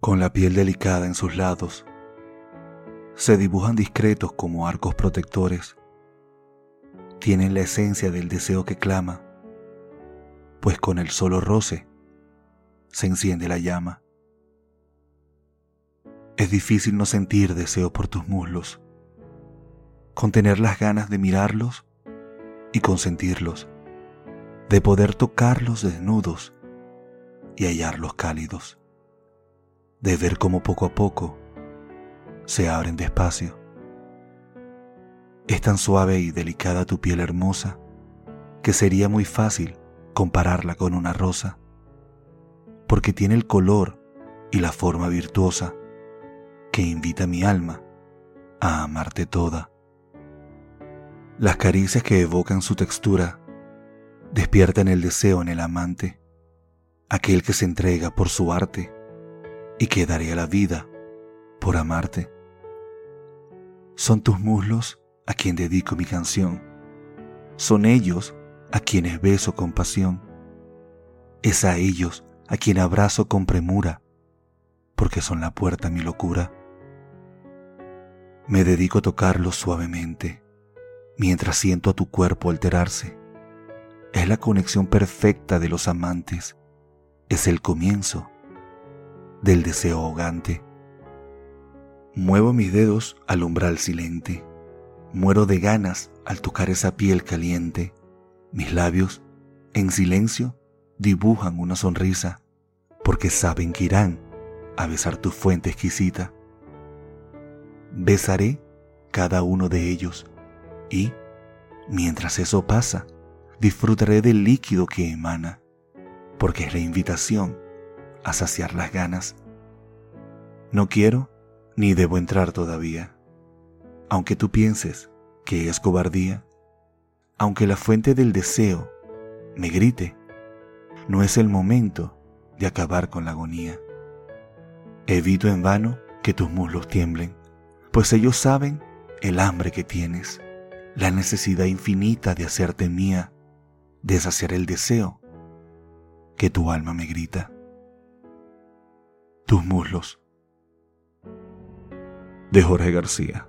Con la piel delicada en sus lados, se dibujan discretos como arcos protectores. Tienen la esencia del deseo que clama, pues con el solo roce se enciende la llama. Es difícil no sentir deseo por tus muslos contener las ganas de mirarlos y consentirlos, de poder tocarlos desnudos y hallarlos cálidos, de ver cómo poco a poco se abren despacio. Es tan suave y delicada tu piel hermosa que sería muy fácil compararla con una rosa, porque tiene el color y la forma virtuosa que invita a mi alma a amarte toda. Las caricias que evocan su textura despiertan el deseo en el amante, aquel que se entrega por su arte y que daría la vida por amarte. Son tus muslos a quien dedico mi canción. Son ellos a quienes beso con pasión. Es a ellos a quien abrazo con premura, porque son la puerta a mi locura. Me dedico a tocarlos suavemente, mientras siento a tu cuerpo alterarse. Es la conexión perfecta de los amantes. Es el comienzo del deseo ahogante. Muevo mis dedos al umbral silente. Muero de ganas al tocar esa piel caliente. Mis labios, en silencio, dibujan una sonrisa, porque saben que irán a besar tu fuente exquisita. Besaré cada uno de ellos y, mientras eso pasa, disfrutaré del líquido que emana, porque es la invitación a saciar las ganas. No quiero ni debo entrar todavía. Aunque tú pienses que es cobardía, aunque la fuente del deseo me grite, no es el momento de acabar con la agonía. Evito en vano que tus muslos tiemblen, pues ellos saben el hambre que tienes, la necesidad infinita de hacerte mía, de saciar el deseo que tu alma me grita. Tus muslos de Jorge García.